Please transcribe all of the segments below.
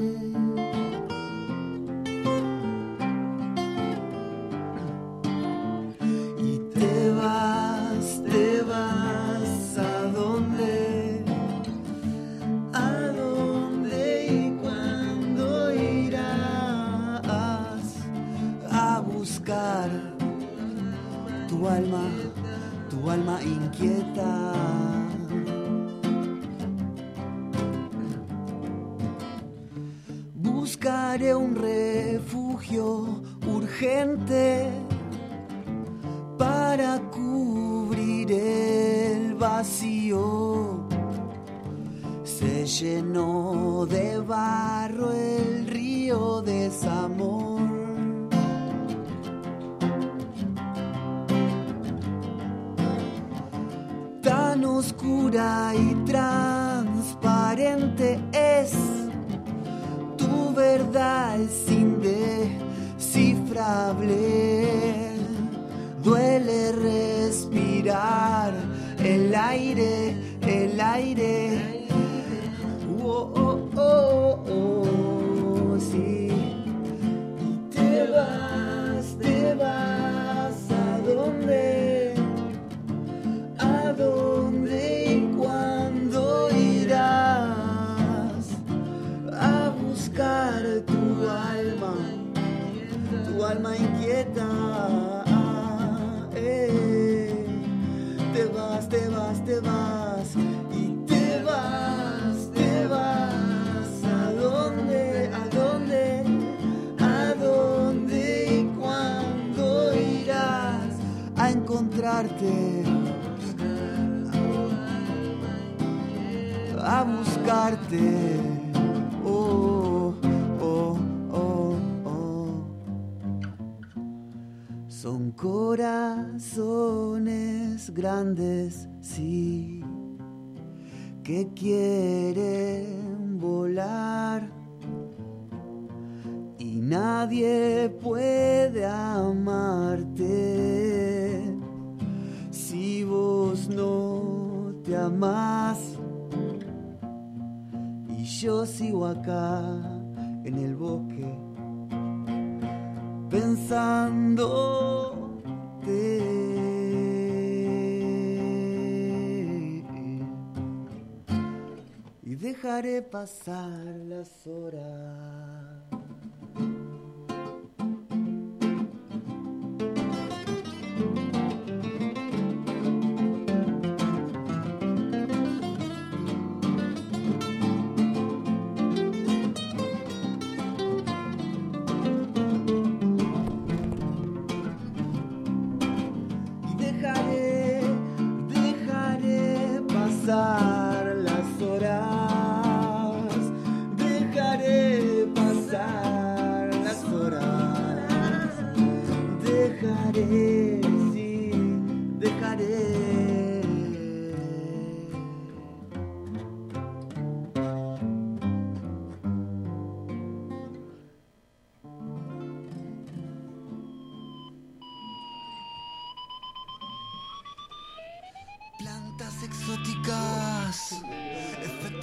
head. Duele respirar el aire, el aire. Alma inquieta. Eh, Te vas, te vas, te vas y te vas, te vas. ¿A dónde, a dónde, a dónde y cuándo irás a encontrarte? A buscarte. Oh, Son corazones grandes, sí, que quieren volar y nadie puede amarte si vos no te amás. Y yo sigo acá en el bosque pensándote y dejaré pasar las horas.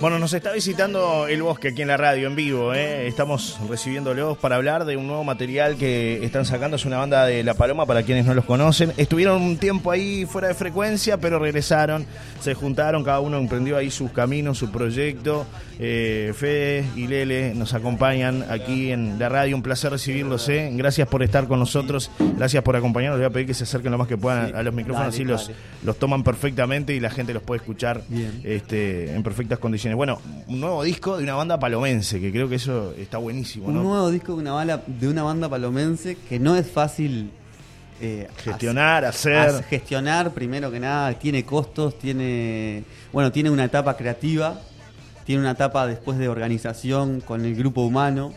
Bueno, nos está visitando el bosque aquí en la radio en vivo. ¿eh? Estamos recibiéndolos para hablar de un nuevo material que están sacando. Es una banda de La Paloma para quienes no los conocen. Estuvieron un tiempo ahí fuera de frecuencia, pero regresaron, se juntaron, cada uno emprendió ahí sus caminos, su proyecto. Eh, Fede y Lele nos acompañan aquí en la radio. Un placer recibirlos. ¿eh? Gracias por estar con nosotros. Gracias por acompañarnos. Les voy a pedir que se acerquen lo más que puedan a los micrófonos. Dale, así los, los toman perfectamente y la gente los puede escuchar Bien. este, en perfectas condiciones. Bueno, un nuevo disco de una banda palomense, que creo que eso está buenísimo, Un ¿no? nuevo disco de una, bala, de una banda palomense que no es fácil eh, Gestionar, hacer. hacer- gestionar, primero que nada, tiene costos, tiene bueno, tiene una etapa creativa, tiene una etapa después de organización con el grupo humano,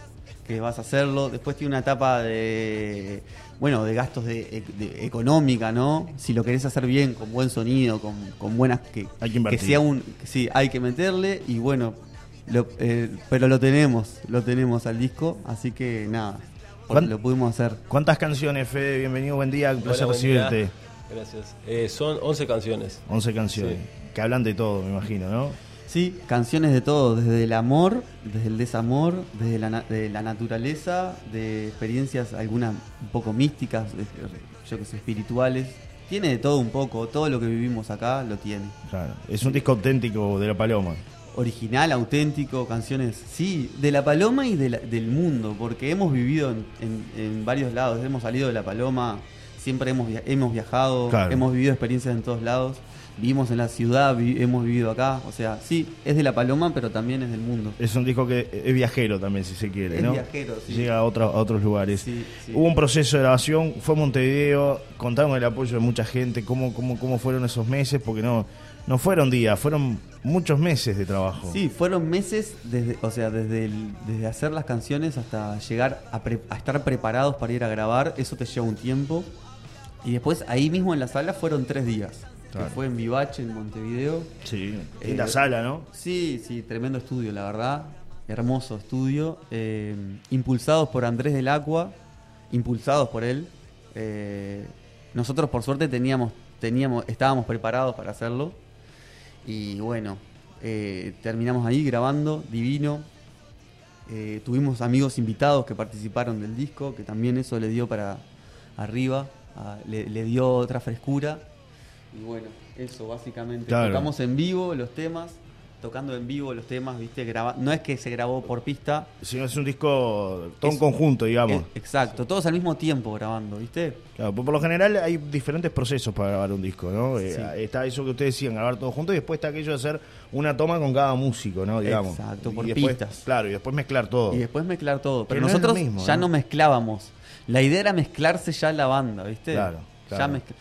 que vas a hacerlo. Después tiene una etapa de, bueno, de gastos de, de- económica, ¿no? Si lo querés hacer bien, con buen sonido, con, con buenas... Que, Hay que invertir. sea un... que sí, hay que meterle y bueno, lo- eh, pero lo tenemos, lo tenemos al disco, así que nada, ¿Cuán- lo pudimos hacer. ¿Cuántas canciones, Fede? Bienvenido, buen día, un placer recibirte. Gracias. Eh, son 11 canciones. 11 canciones, que hablan de todo, me imagino, ¿no? Sí, canciones de todo, desde el amor, desde el desamor, desde la, de la naturaleza, de experiencias algunas un poco místicas, yo que sé, espirituales. Tiene de todo un poco, todo lo que vivimos acá lo tiene. Claro, es un disco auténtico de La Paloma. Original, auténtico, canciones, sí, de la paloma y de la- del mundo, porque hemos vivido en, en- en varios lados, hemos salido de la paloma, siempre hemos, hemos viajado, Claro. hemos vivido experiencias en todos lados, vivimos en la ciudad, vi- hemos vivido acá, o sea, sí, es de la paloma, pero también es del mundo. Es un disco que es viajero también, si se quiere, Es ¿no? viajero, sí. Llega a, otros a otros lugares. Sí, sí. Hubo un proceso de grabación, fue a Montevideo, contaron el apoyo de mucha gente, cómo, cómo, cómo fueron esos meses, porque no, no fueron días, fueron muchos meses de trabajo. Sí, fueron meses, desde, o sea, desde, el- desde hacer las canciones hasta llegar a, pre- a estar preparados para ir a grabar, eso te lleva un tiempo. Y después ahí mismo en la sala fueron tres días, Claro. que fue en Vivache, en Montevideo. Sí, Eh, en la sala, ¿no? Sí, sí, tremendo estudio, la verdad. Hermoso estudio. eh, impulsados por Andrés del Acua, impulsados por él. eh, nosotros por suerte teníamos, teníamos, estábamos preparados para hacerlo. Y bueno, eh, terminamos ahí grabando, divino. Eh, tuvimos amigos invitados que participaron del disco, que también eso le dio para arriba, a- le, le dio otra frescura. Y bueno, eso básicamente. Claro. Tocamos en vivo los temas, tocando en vivo los temas, ¿viste? Graba no es que se grabó por pista. Si no es un disco todo un Es- conjunto, digamos. eh, exacto, todos al mismo tiempo grabando, ¿viste? Claro, por por lo general hay diferentes procesos para grabar un disco, ¿no? Eh. Está eso que ustedes decían, grabar todo junto, y después está aquello de hacer una toma con cada músico, ¿no? Digamos. Exacto, por y después, pistas. Claro, y después mezclar todo. Y después mezclar todo. Pero, Pero no es lo nosotros mismo, ya ¿no? no mezclábamos. La idea era mezclarse ya la banda, ¿viste? Claro, Ya claro. mezcla-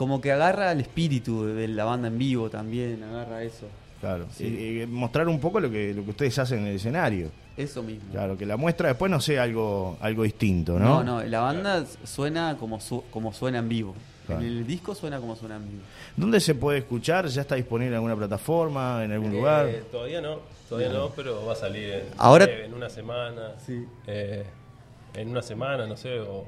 Como que agarra el espíritu de la banda en vivo también, agarra eso. Claro. Sí. Y- y mostrar un poco lo que, lo que ustedes hacen en el escenario. Eso mismo. Claro, que la muestra después no sea algo, algo distinto, No, ¿no? no, la banda suena como, su- como suena en vivo. Claro. En el disco suena como suena en vivo. ¿Dónde se puede escuchar? ¿Ya está disponible en alguna plataforma, en algún Eh, lugar? Todavía no, todavía no, pero va a salir en, Ahora- en una semana. Sí. Eh, en una semana, no sé, o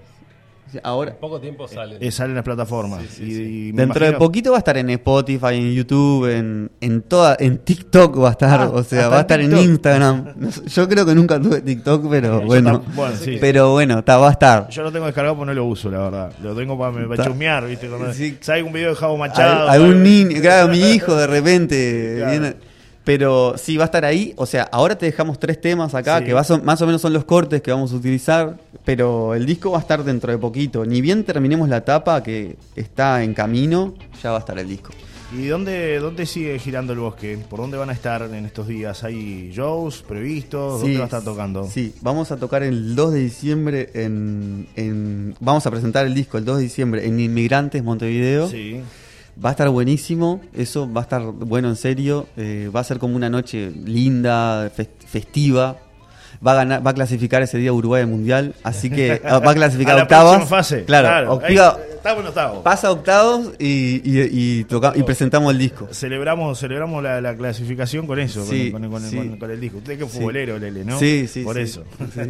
Ahora, en poco tiempo sale. Eh, sale en las plataformas. Sí, sí, Y- sí. y me dentro de poquito va a estar en Spotify, en YouTube, en, en toda, en TikTok va a estar, Ah, o sea, va a estar en. Instagram. Yo creo que nunca tuve TikTok, pero bueno. tam- bueno, sí. Pero bueno, está, va a estar. Yo lo tengo descargado porque no lo uso, la verdad. Lo tengo para, para Ta- chusmear, ¿viste? Cuando Sí. sale un video de Javo Machado. Al- algún niño, claro, mi hijo de repente Claro. viene- Pero sí, va a estar ahí. O sea, ahora te dejamos tres temas acá, Sí. que va- son- más o menos son los cortes que vamos a utilizar. Pero el disco va a estar dentro de poquito. Ni bien terminemos la etapa que está en camino, ya va a estar el disco. ¿Y dónde, dónde sigue girando el bosque? ¿Por dónde van a estar en estos días? ¿Hay shows previstos? ¿Dónde Sí, va a estar tocando? Sí, vamos a tocar el 2 de diciembre en, en- Vamos a presentar el disco el 2 de diciembre en Inmigrantes, Montevideo. Sí. Va a estar buenísimo, eso va a estar bueno en serio. eh, va a ser como una noche linda, fest- festiva. Va a ganar, va a clasificar ese día Uruguay al mundial, así que ah, va a clasificar A la fase. Claro, octava- Ahí, estamos en octavo. pasa octavos y, y, y toca- y presentamos el disco. Celebramos, celebramos la, la clasificación con eso, Sí, con, con- con- sí. con- con el disco. Usted que es Sí. futbolero, Lele, ¿no? Sí, sí, Por sí. eso. Sí.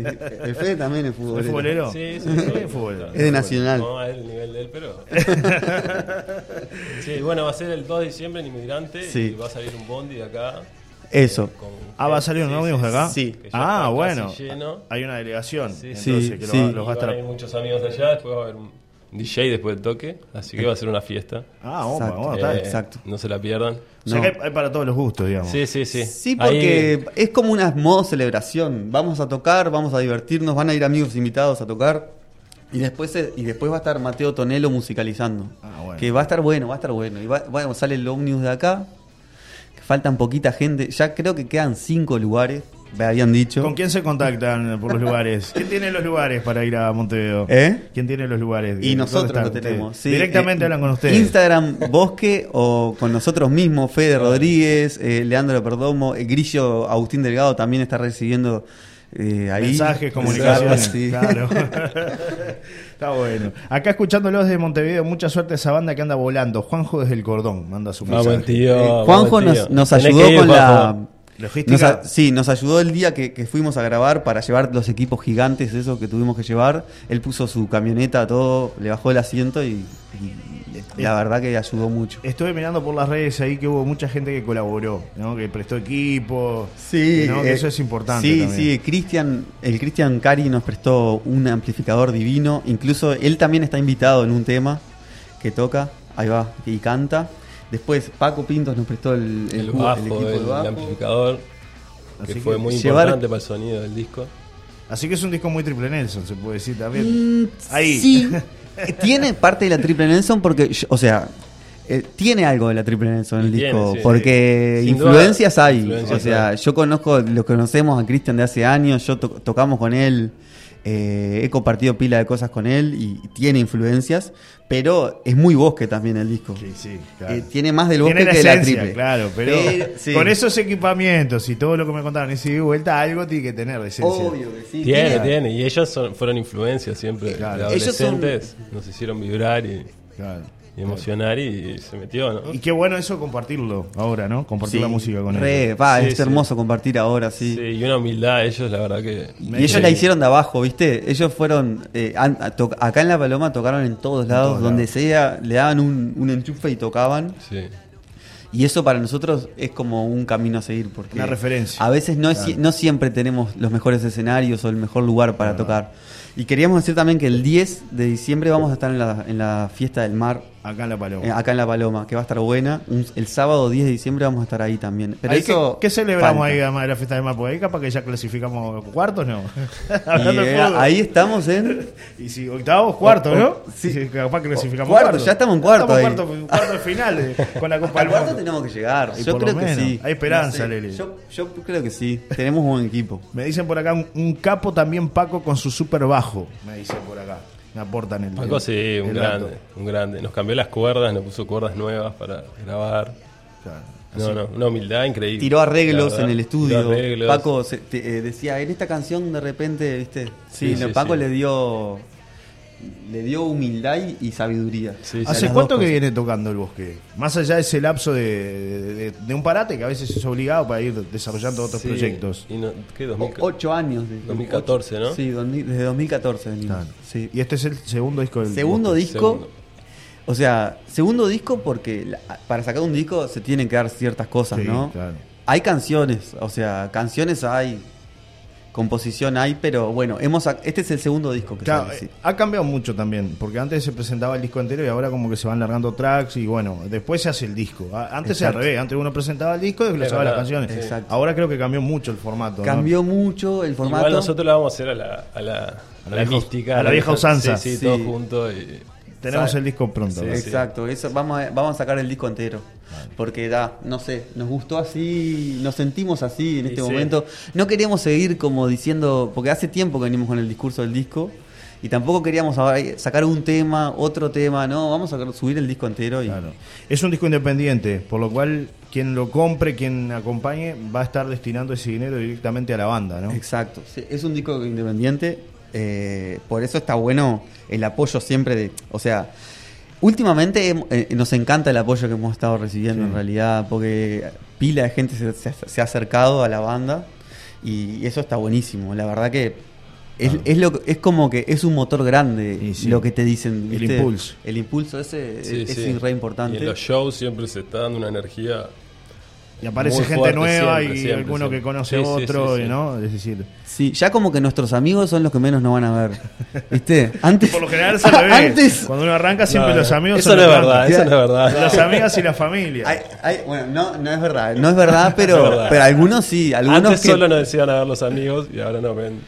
El Fede también es futbolero. ¿Es futbolero? Sí, sí, ¿Qué sí. es futbolero? Es de Nacional. No es el nivel de él, pero. sí, bueno, va a ser el 2 de diciembre en Inmigrante Sí. y va a salir un bondi de acá. Eso. Ah, ¿va a salir un Sí, ómnibus sí, de acá? Sí. Ah, bueno. lleno. Hay una delegación. Sí, entonces, sí, que lo, los va a estar. muchos amigos de allá, después va a haber un DJ después del toque, así que va a ser una fiesta. Ah, opa, Exacto. bueno, está. Eh, exacto. No se la pierdan. O sea No. que hay, hay para todos los gustos, digamos. Sí, sí, sí. Sí, porque Ahí- es como una modo celebración. Vamos a tocar, vamos a divertirnos, van a ir amigos invitados a tocar. Y después, se- y después va a estar Mateo Tonelo musicalizando. Ah, bueno. Que va a estar bueno, va a estar bueno. Y va, bueno, sale el ómnibus de acá. Faltan poquita gente. Ya creo que quedan cinco lugares, me habían dicho. ¿Con quién se contactan por los lugares? ¿Quién tiene los lugares para ir a Montevideo? ¿Eh? ¿Quién tiene los lugares? Y ¿Dónde nosotros lo tenemos. sí. Directamente Eh, hablan con ustedes. Instagram, Bosque o con nosotros mismos, Fede Rodríguez, eh, Leandro Perdomo, eh, Grillo Agustín Delgado también está recibiendo eh, ahí. Mensajes, comunicaciones. Sí. Claro. Está bueno. Acá escuchándolos desde Montevideo, mucha suerte a esa banda que anda volando. Juanjo desde el cordón, manda su Vamos, mensaje. tío. Eh, Juanjo tío. nos, nos ayudó ir, con la. Logística. nos a- sí, nos ayudó el día que, que fuimos a grabar para llevar los equipos gigantes, esos que tuvimos que llevar. Él puso su camioneta, todo, le bajó el asiento y, y la verdad que ayudó mucho. Estuve mirando por las redes ahí que hubo mucha gente que colaboró, ¿no? que prestó equipo. Sí, ¿no? eh, eso es importante. Sí, también. sí, Cristian, el Cristian Cari nos prestó un amplificador divino. Incluso él también está invitado en un tema que toca, ahí va, y canta. Después Paco Pintos nos prestó el, el El cu- el bajo, equipo el, de bajo. amplificador, Así que fue que muy llevar- importante para el sonido del disco. Así que es un disco muy triple Nelson, se puede decir también. Mm, Ahí. Sí, tiene parte de la Triple Nelson porque, yo- o sea, eh, tiene algo de la Triple Nelson en el Tiene, disco, sí. porque Sin duda, influencias hay. influencias o sea, hay. yo conozco, lo conocemos a Cristian de hace años, yo to- tocamos con él, eh, he compartido pila de cosas con él y, tiene influencias, pero es muy bosque también el disco. Sí, sí, claro. Eh, tiene más del bosque Tiene la que de la triple. claro, pero Pero, sí. con esos equipamientos y todo lo que me contaron y si de vuelta algo tiene que tener esencia. Obvio que sí. Tiene, tiene. Y ellos son- fueron influencias siempre. Claro. De Ellos son- adolescentes nos hicieron vibrar y, Claro. Y emocionar y, se metió, ¿no? Y qué bueno eso compartirlo ahora, ¿no? Compartir Sí, la música con re, ellos. va, Sí, es sí. hermoso compartir ahora, sí. Sí, y una humildad, ellos la verdad que... Y ellos la hicieron de abajo, ¿viste? Ellos fueron, eh, han- a to- acá en La Paloma tocaron en todos lados, todos donde lados. sea, le daban un, un enchufe y tocaban. Sí. Y eso para nosotros es como un camino a seguir, porque Una referencia. a veces no, es- Claro. no siempre tenemos los mejores escenarios o el mejor lugar para tocar. Y queríamos decir también que el 10 de diciembre vamos a estar en la, en la fiesta del mar, Acá en La Paloma. eh, acá en La Paloma, que va a estar buena. Un- el sábado 10 de diciembre vamos a estar ahí también. Pero Ahí, eso ¿qué, qué celebramos falta. ahí además de la fiesta de? Porque ahí capaz que ya clasificamos cuartos, ¿no? Y, Hablando de eh, fútbol. ahí estamos en Y si octavos, cuartos, ¿no? Sí, sí. capaz que clasificamos Cuarto, cuartos. ya estamos en cuarto Estamos cuarto, cuarto de final de- con la Copa Al del cuarto Mundo. tenemos que llegar. Y Yo por lo creo que menos. sí. Hay esperanza. Lele. Yo, yo creo que sí. Tenemos un buen equipo. Me dicen por acá un, un capo también Paco con su super bajo. Me dicen por acá. Aportan el. Paco sí, el un grande, un grande. Nos cambió las cuerdas, nos puso cuerdas nuevas para grabar. Claro. No, no, una humildad increíble. Tiró arreglos en el estudio. Paco se- te- eh, decía, en esta canción de repente, ¿viste? Sí, Sí, no, sí, Paco sí. le dio le dio humildad y, y sabiduría. Sí. ¿Hace cuánto que viene tocando el bosque? Más allá de ese lapso de, de- de- de un parate que a veces es obligado para ir desarrollando otros Sí, proyectos. Y no, ¿qué? O- 2000? Ocho años. de- 2014, ¿no? Sí, 2000 desde 2014 venimos. Claro. Sí. Y este es el segundo disco del Segundo Bosque. disco. Segundo. O sea, segundo disco porque la- para sacar un disco se tienen que dar ciertas cosas, Sí, ¿no? claro. Hay canciones, o sea, canciones hay, composición hay, pero bueno, hemos este es el segundo disco que Claro, sale, sí. eh, ha cambiado mucho también, porque antes se presentaba el disco entero y ahora como que se van largando tracks y bueno, después se hace el disco. Antes era al revés, antes uno presentaba el disco y desglosaba Es las canciones. Exacto. Ahora creo que cambió mucho el formato. ¿no? Cambió mucho el formato. Igual nosotros la vamos a hacer a la, a la, a la vieja- mística. a la vieja usanza. Sí, sí, Sí. todos juntos. Y, Tenemos el disco pronto. Sí, ¿no? sí. Exacto, eso vamos a, vamos a sacar el disco entero. Porque da, no sé, nos gustó así, nos sentimos así en Y este sí. momento. No queríamos seguir como diciendo, porque hace tiempo que venimos con el discurso del disco y tampoco queríamos ahora sacar un tema, otro tema, no, vamos a subir el disco entero y Claro. Es un disco independiente, por lo cual quien lo compre, quien acompañe, va a estar destinando ese dinero directamente a la banda, ¿no? Exacto, sí, es un disco independiente, eh, por eso está bueno el apoyo siempre de, o sea, últimamente eh, nos encanta el apoyo que hemos estado recibiendo Sí. en realidad, porque pila de gente se, se- se ha acercado a la banda y eso está buenísimo, la verdad que es, Claro. es, lo, es como que es un motor grande Y sí. lo que te dicen. El impulso. El impulso ese sí, es, sí. es re Y importante. en los shows siempre se está dando una energía. Y aparece Muy gente fuerte, nueva siempre, y siempre, alguno siempre. que conoce Sí, otro, sí, sí. ¿no? Es decir, Sí, ya como que nuestros amigos son los que menos nos van a ver. ¿Viste? Antes, por lo general se lo ve. Antes, Cuando uno arranca siempre No, los amigos Eso son no es los verdad, eso no es verdad. Las amigas y la familia. Hay- hay- bueno, no, no es verdad, no es verdad, pero, No es verdad. pero algunos sí, algunos Antes que- solo nos decían a ver los amigos y ahora nos ven.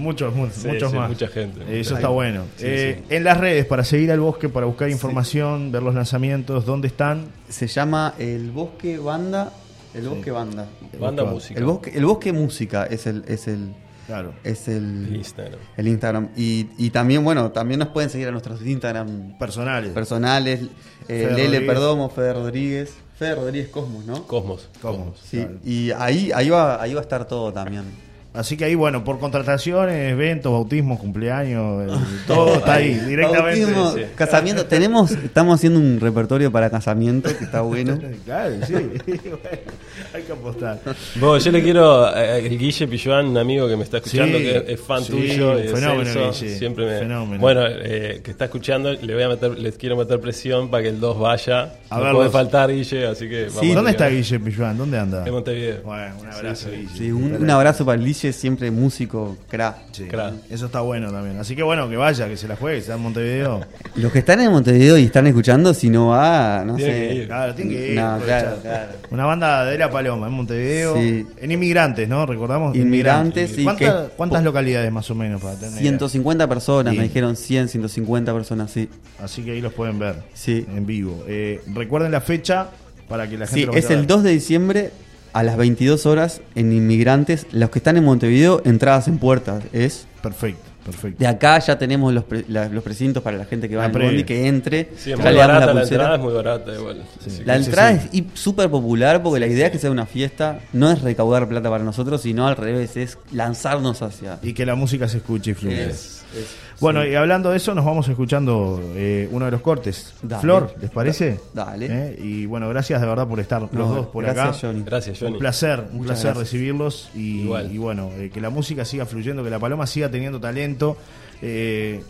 Muchos, Sí, muchos sí, más. mucha gente. Eso Ahí. está bueno. Sí, Eh, sí. En las redes, para seguir al bosque, para buscar información, ver los lanzamientos, dónde están. se llama el Bosque Banda, el Bosque Banda. Banda música. El Bosque, el Bosque Música es el es el Claro. es El el, Instagram. el Instagram y, y también bueno, también nos pueden seguir a nuestros Instagram Personales. personales, eh, Lele Rodríguez. Perdomo, Fede Rodríguez, Fede Rodríguez Cosmos, ¿no? Cosmos. ¿Cómo? Sí, Claro. y ahí ahí va ahí va a estar todo también. Así que ahí, bueno, por contrataciones, eventos, bautismos, cumpleaños, eh, todo está ahí, directamente. Bautismo, sí. Casamiento. Tenemos, estamos haciendo un repertorio para casamiento que está bueno. Claro, sí. Bueno, hay que apostar. Vos, yo le quiero a el Guille Pilluán, un amigo que me está escuchando, Sí, que es, fan sí, tuyo y fenómeno, Celso, Guille, siempre me fenómeno. Bueno, eh, que está escuchando, le voy a meter, les quiero meter presión para que el 2 vaya. A no verlos. puede faltar Guille, así que vamos ¿Dónde está. Guille Pilluán? ¿Dónde anda? En Montevideo. Bueno, un abrazo, Guille. Sí, un, un abrazo para el Siempre músico, crack. Sí, Crack. Eso está bueno también. Así que bueno, que vaya, que se la juegue, que está en Montevideo. Los que están en Montevideo y están escuchando, si no va, no Tiene sé. que ir. Claro, tiene que ir. No, aprovechar. claro, claro. Una banda de la Paloma en Montevideo. Sí. En Inmigrantes, ¿no? Recordamos. Inmigrantes, sí, ¿Cuántas, que- cuántas localidades más o menos para tener? una idea? 150 personas, Sí. me dijeron 100, 150 personas, sí. Así que ahí los pueden ver Sí. en vivo. Eh, recuerden la fecha para que la gente Sí, lo es el ver. 2 de diciembre a las 22 horas en Inmigrantes. Los que están en Montevideo, entradas en puertas. Es Perfecto, perfecto. de acá ya tenemos los, pre- la- los precintos para la gente que va La en bondi, que entre. Sí, es muy barata la, entrada, es muy barata igual. La entrada sí. es súper popular porque la idea es que sea una fiesta, no es recaudar plata para nosotros, sino al revés, es lanzarnos hacia. Y que la música se escuche y fluya. Es- es- Bueno, sí. y hablando de eso, nos vamos escuchando eh, uno de los cortes. Dale. Flor, ¿les parece? Dale. Eh, Y bueno, gracias de verdad por estar los No, dos por gracias, acá. Johnny. Gracias, Johnny. Un placer, un Muchas placer gracias. recibirlos y, Igual. y bueno, eh, que la música siga fluyendo, que la paloma siga teniendo talento. Eh,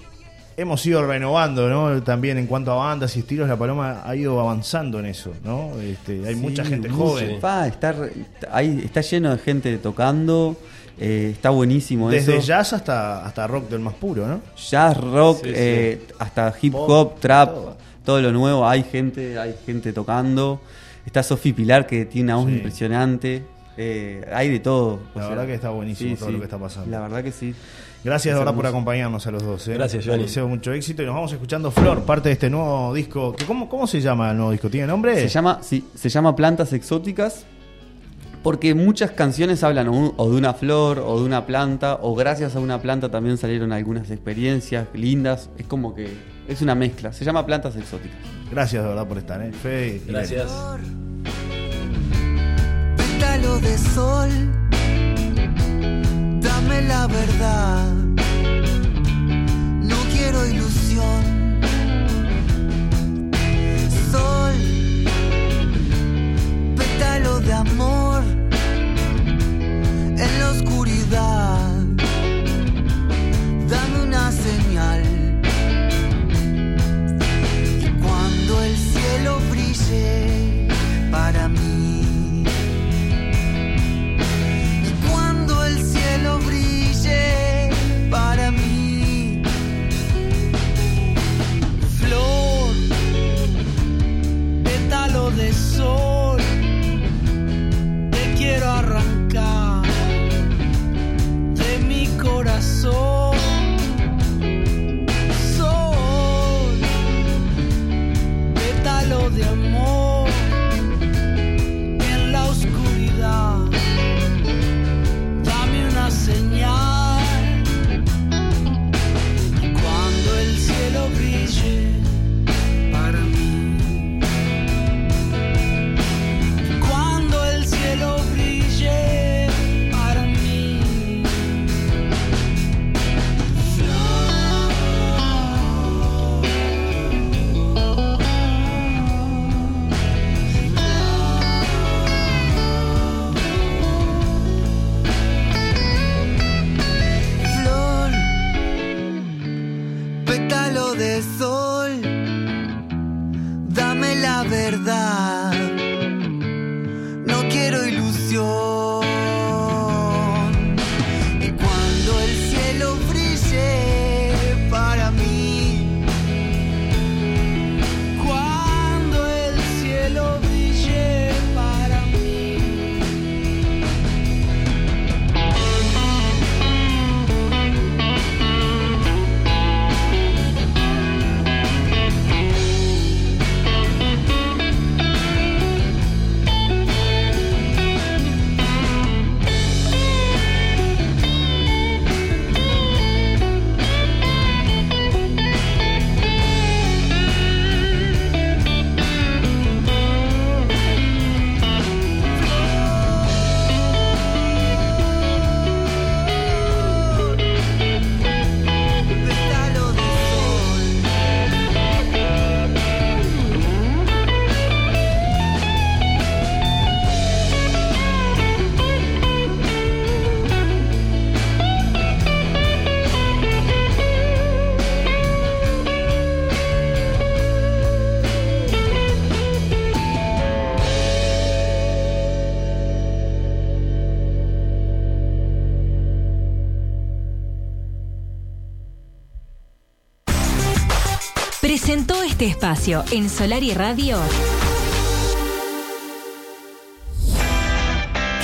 hemos ido renovando, ¿no? También en cuanto a bandas y estilos, la paloma ha ido avanzando en eso, ¿no? Este, hay Sí, mucha gente joven. Pa, está, re- ahí está lleno de gente tocando, eh, está buenísimo Desde eso. jazz hasta, hasta rock del más puro, ¿no? Jazz, rock, Sí, sí. eh, hasta hip Pop, hop, trap, todo. todo. lo nuevo. Hay gente, hay gente tocando. Está Sofi Pilar que tiene una voz Sí. impresionante. Eh, hay de todo. La verdad que está buenísimo todo lo que está pasando. La verdad que sí. Gracias de verdad por acompañarnos a los dos. ¿eh? Gracias, Les Johnny. deseo mucho éxito y nos vamos escuchando Flor, parte de este nuevo disco. que ¿Cómo, cómo se llama el nuevo disco? ¿Tiene nombre? Se llama, sí, se llama Plantas Exóticas porque muchas canciones hablan o, de una flor o de una planta o gracias a una planta también salieron algunas experiencias lindas. Es como que es una mezcla. Se llama Plantas Exóticas. Gracias de verdad por estar, ¿eh? Fede y Gracias. pétalo de sol, dame la verdad. No quiero ilusión. Sol, pétalo de amor en la oscuridad. Espacio en Solar y Radio.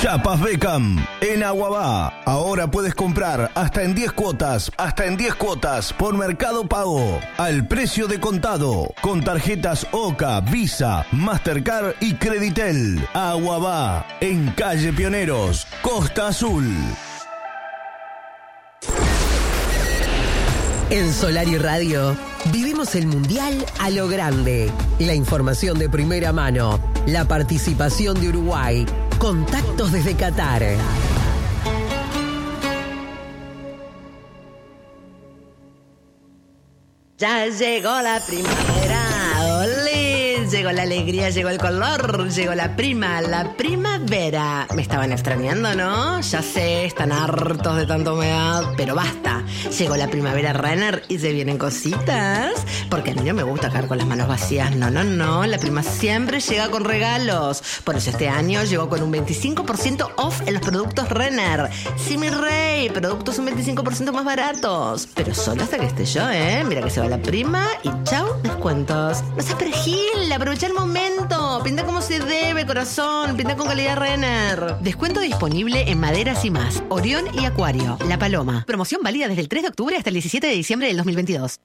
Chapas Beckham en Aguabá. Ahora puedes comprar hasta en 10 cuotas, hasta en 10 cuotas por Mercado Pago, al precio de contado, con tarjetas OCA, Visa, Mastercard y Creditel. Aguabá, en calle Pioneros, Costa Azul. En Solar y Radio vivimos el Mundial a lo grande. La información de primera mano, la participación de Uruguay, contactos desde Qatar. Ya llegó la primavera. Llegó la alegría, llegó el color, llegó la prima, la primavera. Me estaban extrañando, ¿no? Ya sé, están hartos de tanta humedad, pero basta. Llegó la primavera Renner y se vienen cositas. Porque a mí no me gusta caer con las manos vacías. No, no, no. La prima siempre llega con regalos. Por eso este año llegó con un 25% off en los productos Renner. Sí, mi rey, productos un 25% más baratos. Pero solo hasta que esté yo, ¿eh? Mira que se va la prima y chau, descuentos. No seas perejil, aprovecha el momento. Pinta como se debe, corazón. Pinta con calidad Renner. Descuento disponible en maderas y más. Orión y Acuario. La Paloma. Promoción válida desde el 3 de octubre hasta el 17 de diciembre del 2022.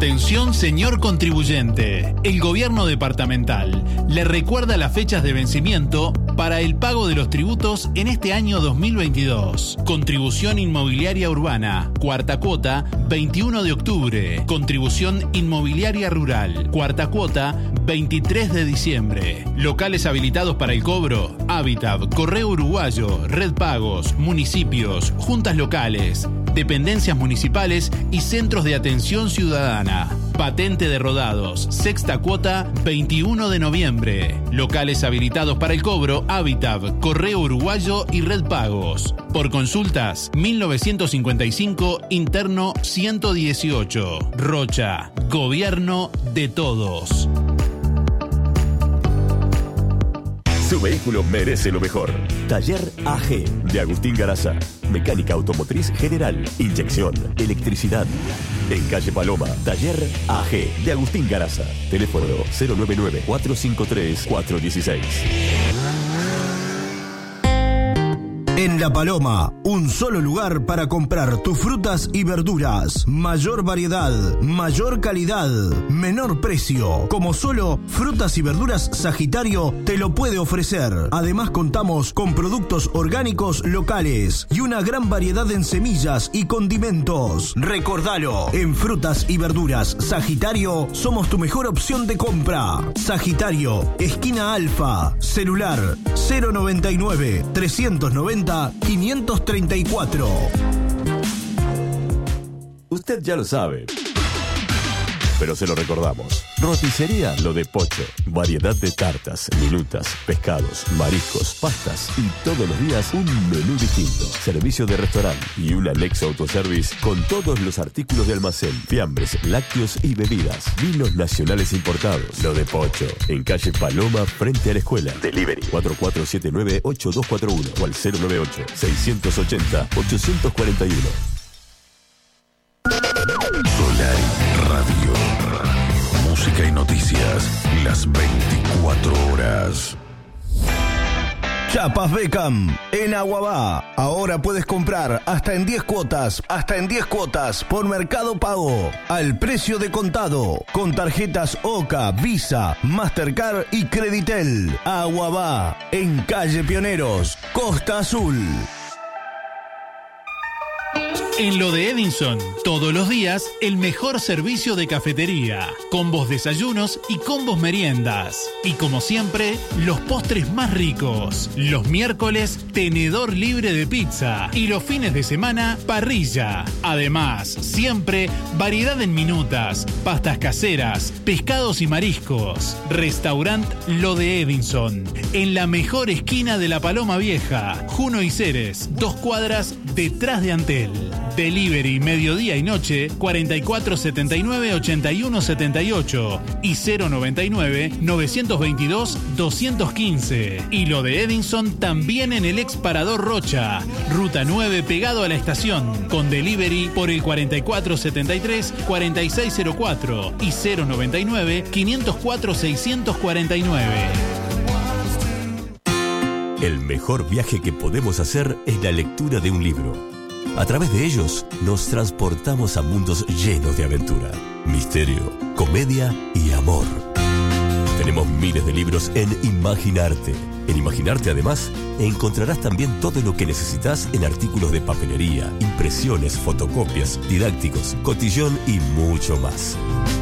Atención, señor contribuyente. El gobierno departamental le recuerda las fechas de vencimiento para el pago de los tributos en este año 2022. Contribución inmobiliaria urbana, cuarta cuota, 21 de octubre. Contribución inmobiliaria rural, cuarta cuota, 23 de diciembre. Locales habilitados para el cobro, Habitat, Correo Uruguayo, Red Pagos, municipios, juntas locales, dependencias municipales y centros de atención ciudadana. Patente de rodados, sexta cuota, 21 de noviembre. Locales habilitados para el cobro, Habitat, Correo Uruguayo y Red Pagos. Por consultas, 1955, interno 118. Rocha, Gobierno de Todos. Su vehículo merece lo mejor. Taller AG de Agustín Garaza. Mecánica automotriz general, inyección, electricidad. En calle Paloma, Taller AG de Agustín Garaza. Teléfono 099-453-416. En La Paloma, un solo lugar para comprar tus frutas y verduras. Mayor variedad, mayor calidad, menor precio. Como solo Frutas y Verduras Sagitario te lo puede ofrecer. Además contamos con productos orgánicos locales y una gran variedad en semillas y condimentos. Recordalo, en Frutas y Verduras Sagitario somos tu mejor opción de compra. Sagitario, esquina Alfa, celular 099 390 534. Usted ya lo sabe pero se lo recordamos. Roticería Lo de Pocho. Variedad de tartas, minutas, pescados, mariscos, pastas y todos los días un menú distinto. Servicio de restaurante y un Alexa Autoservice con todos los artículos de almacén, fiambres, lácteos y bebidas. Vinos nacionales importados. Lo de Pocho. En calle Paloma, frente a la escuela. Delivery 4479-8241 o al 098 680 841. Las 24 horas. Chapas Beckham en Aguabá. Ahora puedes comprar hasta en 10 cuotas, hasta en 10 cuotas por Mercado Pago, al precio de contado, con tarjetas OCA, Visa, Mastercard y Creditel. Aguabá, en calle Pioneros, Costa Azul. En lo de Edinson, todos los días, el mejor servicio de cafetería, combos desayunos y combos meriendas. Y como siempre, los postres más ricos. Los miércoles, tenedor libre de pizza. Y los fines de semana, parrilla. Además, siempre, variedad en minutas, pastas caseras, pescados y mariscos. Restaurant Lo de Edinson, en la mejor esquina de la Paloma Vieja, Juno y Ceres, dos cuadras detrás de Antel. Delivery mediodía y noche 4479 8178 y 099 922 215. Y lo de Edinson también en el ex Parador Rocha, ruta 9 pegado a la estación, con delivery por el 4473 4604 y 099 504 649. El mejor viaje que podemos hacer es la lectura de un libro. A través de ellos nos transportamos a mundos llenos de aventura, misterio, comedia y amor. Tenemos miles de libros en Imaginarte. En Imaginarte además encontrarás también todo lo que necesitas en artículos de papelería, impresiones, fotocopias, didácticos, cotillón y mucho más.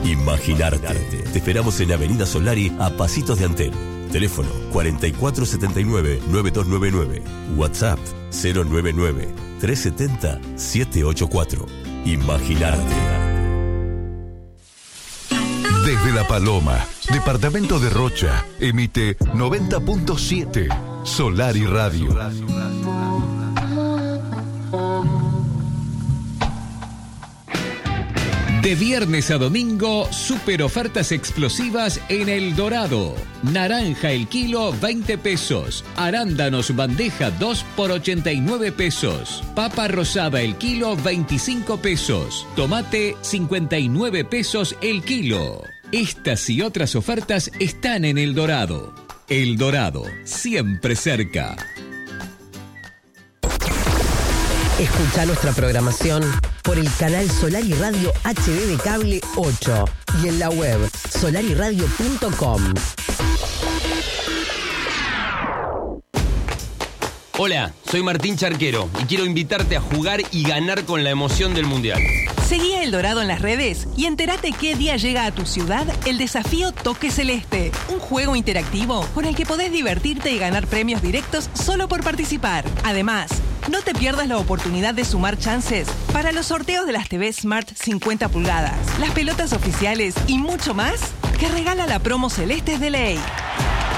Imaginarte. Te esperamos en Avenida Solari a Pasitos de Antel. Teléfono 4479-9299. WhatsApp 099-370-784. Imaginarte. Desde La Paloma, departamento de Rocha, emite 90.7 Solar y Radio. De viernes a domingo, super ofertas explosivas en El Dorado. Naranja el kilo, 20 pesos. Arándanos bandeja 2 por 89 pesos. Papa rosada el kilo, 25 pesos. Tomate, 59 pesos el kilo. Estas y otras ofertas están en El Dorado. El Dorado, siempre cerca. Escucha nuestra programación por el canal Solar y Radio HD de Cable 8 y en la web solariradio.com. Hola, soy Martín Charquero y quiero invitarte a jugar y ganar con la emoción del Mundial. Seguí El Dorado en las redes y entérate qué día llega a tu ciudad el desafío Toque Celeste, un juego interactivo con el que podés divertirte y ganar premios directos solo por participar. Además, no te pierdas la oportunidad de sumar chances para los sorteos de las TV Smart 50 pulgadas, las pelotas oficiales y mucho más que regala la promo Celeste de ley.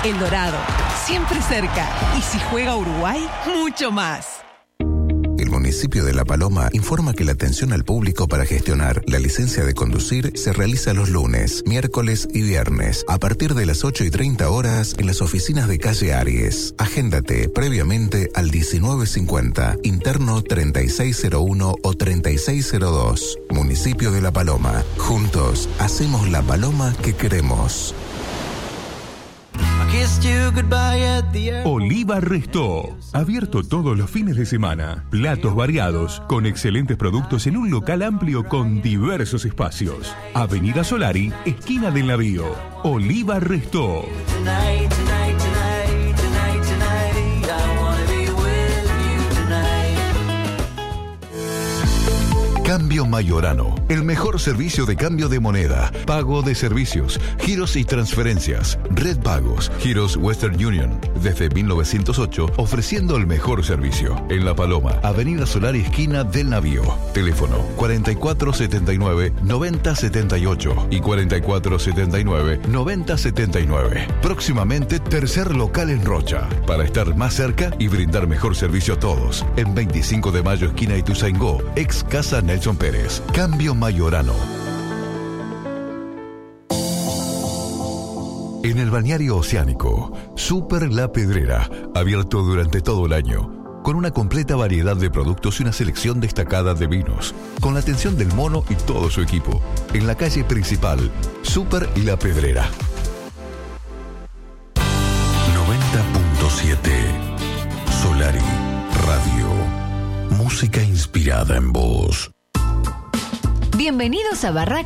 El Dorado, siempre cerca. Y si juega Uruguay, mucho más. El municipio de La Paloma informa que la atención al público para gestionar la licencia de conducir se realiza los lunes, miércoles y viernes a partir de las 8 y 30 horas en las oficinas de calle Aries. Agéndate previamente al 1950, interno 3601 o 3602. Municipio de La Paloma. Juntos hacemos la paloma que queremos. Oliva Restó. Abierto todos los fines de semana. Platos variados, con excelentes productos en un local amplio con diversos espacios. Avenida Solari, esquina del navío. Oliva Restó. Cambio Mayorano, el mejor servicio de cambio de moneda, pago de servicios, giros y transferencias. Red Pagos, Giros Western Union, desde 1908, ofreciendo el mejor servicio. En La Paloma, Avenida Solar esquina del Navío. Teléfono 4479-9078 y 4479-9079. Próximamente, tercer local en Rocha, para estar más cerca y brindar mejor servicio a todos. En 25 de mayo, esquina Ituzaingó, ex Casa Nelson Pérez. Cambio Mayorano. En el balneario oceánico, Super La Pedrera, abierto durante todo el año, con una completa variedad de productos y una selección destacada de vinos, con la atención del mono y todo su equipo, en la calle principal, Super La Pedrera. 90.7 Solari Radio. Música inspirada en voz. Bienvenidos a Barraca